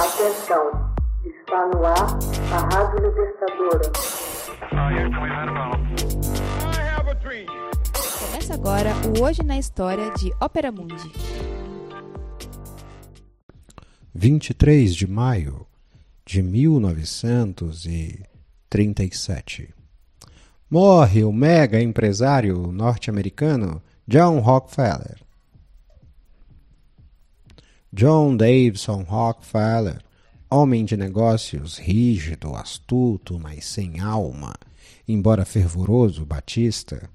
Atenção, está no ar a Rádio Libertadora. Começa agora o Hoje na História de Ópera Mundi. 23 de maio de 1937. Morre o mega empresário norte-americano John Rockefeller. John Davidson Rockefeller, homem de negócios rígido, astuto, mas sem alma, embora fervoroso batista,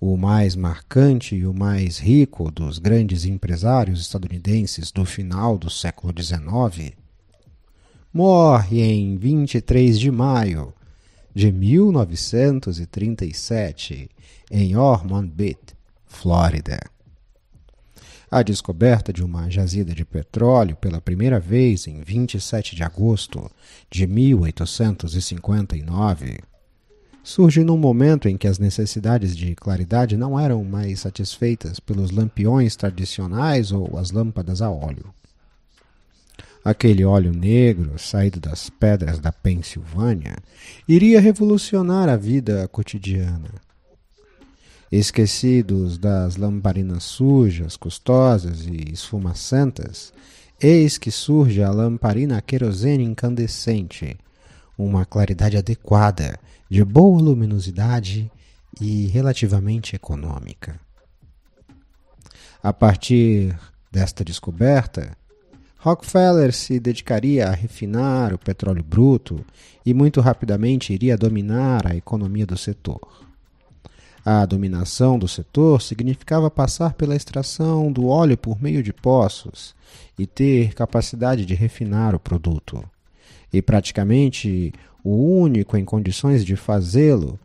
o mais marcante e o mais rico dos grandes empresários estadunidenses do final do século XIX, morre em 23 de maio de 1937 em Ormond Beach, Flórida. A descoberta de uma jazida de petróleo pela primeira vez em 27 de agosto de 1859 surge num momento em que as necessidades de claridade não eram mais satisfeitas pelos lampiões tradicionais ou as lâmpadas a óleo. Aquele óleo negro, saído das pedras da Pensilvânia, iria revolucionar a vida cotidiana Esquecidos das lamparinas sujas, custosas e esfumacentas, eis que surge a lamparina querosene incandescente, uma claridade adequada, de boa luminosidade e relativamente econômica. A partir desta descoberta, Rockefeller se dedicaria a refinar o petróleo bruto e muito rapidamente iria dominar a economia do setor. A dominação do setor significava passar pela extração do óleo por meio de poços e ter capacidade de refinar o produto. E praticamente o único em condições de fazê-lo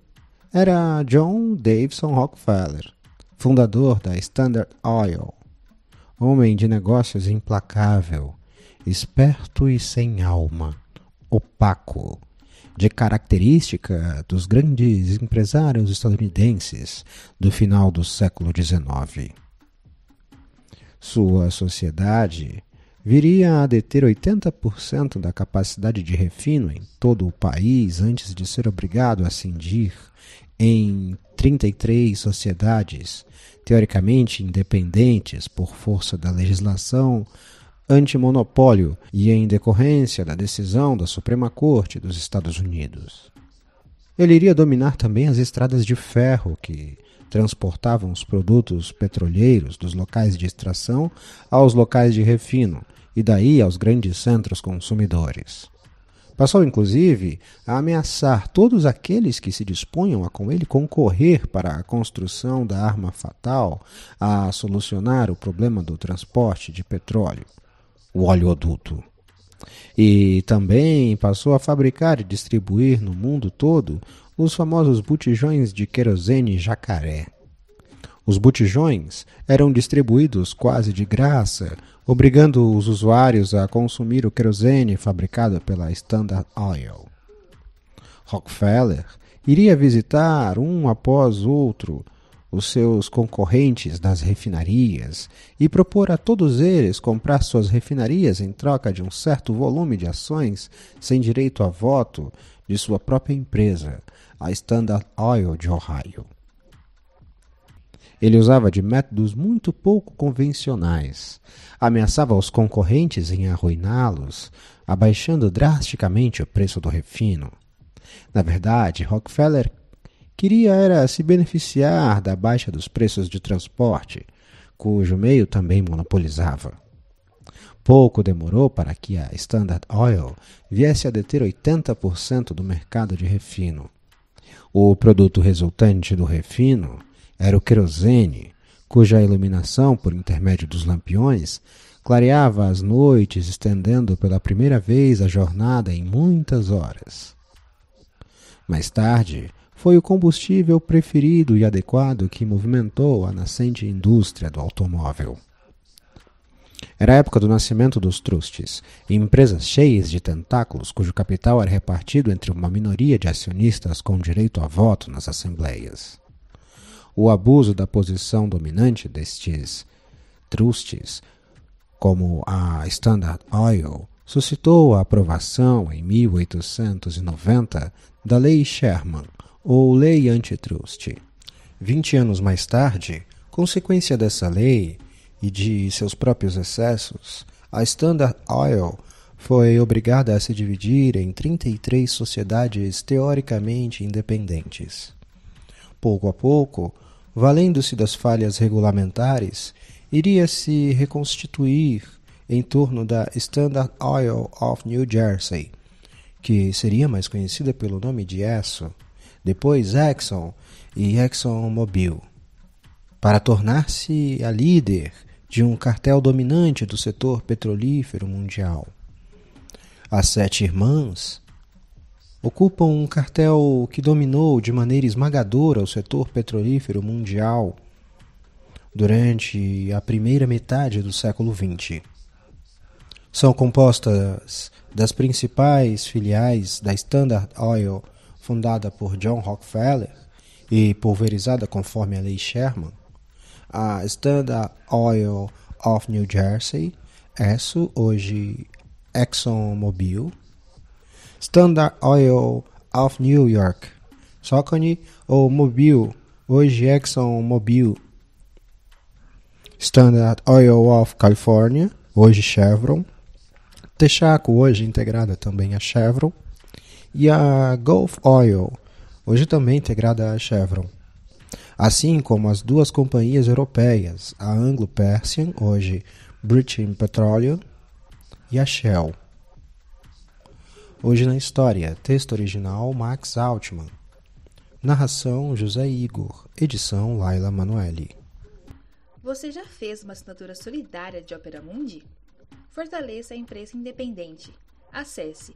era John Davidson Rockefeller, fundador da Standard Oil. Homem de negócios implacável, esperto e sem alma, opaco de característica dos grandes empresários estadunidenses do final do século XIX. Sua sociedade viria a deter 80% da capacidade de refino em todo o país antes de ser obrigado a cindir em 33 sociedades, teoricamente independentes por força da legislação antimonopólio e em decorrência da decisão da Suprema Corte dos Estados Unidos. Ele iria dominar também as estradas de ferro que transportavam os produtos petroleiros dos locais de extração aos locais de refino e daí aos grandes centros consumidores. Passou, inclusive, a ameaçar todos aqueles que se dispunham a com ele concorrer para a construção da arma fatal a solucionar o problema do transporte de petróleo o oleoduto. E também passou a fabricar e distribuir no mundo todo os famosos botijões de querosene jacaré. Os botijões eram distribuídos quase de graça, obrigando os usuários a consumir o querosene fabricado pela Standard Oil. Rockefeller iria visitar um após outro os seus concorrentes das refinarias e propor a todos eles comprar suas refinarias em troca de um certo volume de ações sem direito a voto de sua própria empresa, a Standard Oil de Ohio. Ele usava de métodos muito pouco convencionais. Ameaçava os concorrentes em arruiná-los, abaixando drasticamente o preço do refino. Na verdade, Rockefeller queria era se beneficiar da baixa dos preços de transporte, cujo meio também monopolizava. Pouco demorou para que a Standard Oil viesse a deter 80% do mercado de refino. O produto resultante do refino era o querosene, cuja iluminação por intermédio dos lampiões clareava as noites, estendendo pela primeira vez a jornada em muitas horas. Mais tarde, foi o combustível preferido e adequado que movimentou a nascente indústria do automóvel. Era a época do nascimento dos trustes, empresas cheias de tentáculos cujo capital era repartido entre uma minoria de acionistas com direito a voto nas assembleias. O abuso da posição dominante destes trustes, como a Standard Oil, suscitou a aprovação em 1890 da Lei Sherman, ou Lei Antitrust. Vinte anos mais tarde, consequência dessa lei e de seus próprios excessos, a Standard Oil foi obrigada a se dividir em 33 sociedades teoricamente independentes. Pouco a pouco, valendo-se das falhas regulamentares, iria se reconstituir em torno da Standard Oil of New Jersey, que seria mais conhecida pelo nome de ESSO, depois Exxon e ExxonMobil, para tornar-se a líder de um cartel dominante do setor petrolífero mundial. As Sete Irmãs ocupam um cartel que dominou de maneira esmagadora o setor petrolífero mundial durante a primeira metade do século XX. São compostas das principais filiais da Standard Oil, fundada por John Rockefeller e pulverizada conforme a Lei Sherman, a Standard Oil of New Jersey, ESSO, hoje ExxonMobil, Standard Oil of New York, Socony ou Mobil, hoje ExxonMobil, Standard Oil of California, hoje Chevron, Texaco, hoje integrada também a Chevron, e a Gulf Oil, hoje também integrada a Chevron. Assim como as duas companhias europeias, a Anglo-Persian, hoje British Petroleum, e a Shell. Hoje na história, texto original Max Altman. Narração José Igor, edição Laila Manoeli. Você já fez uma assinatura solidária de Opera Mundi? Fortaleça a imprensa independente. Acesse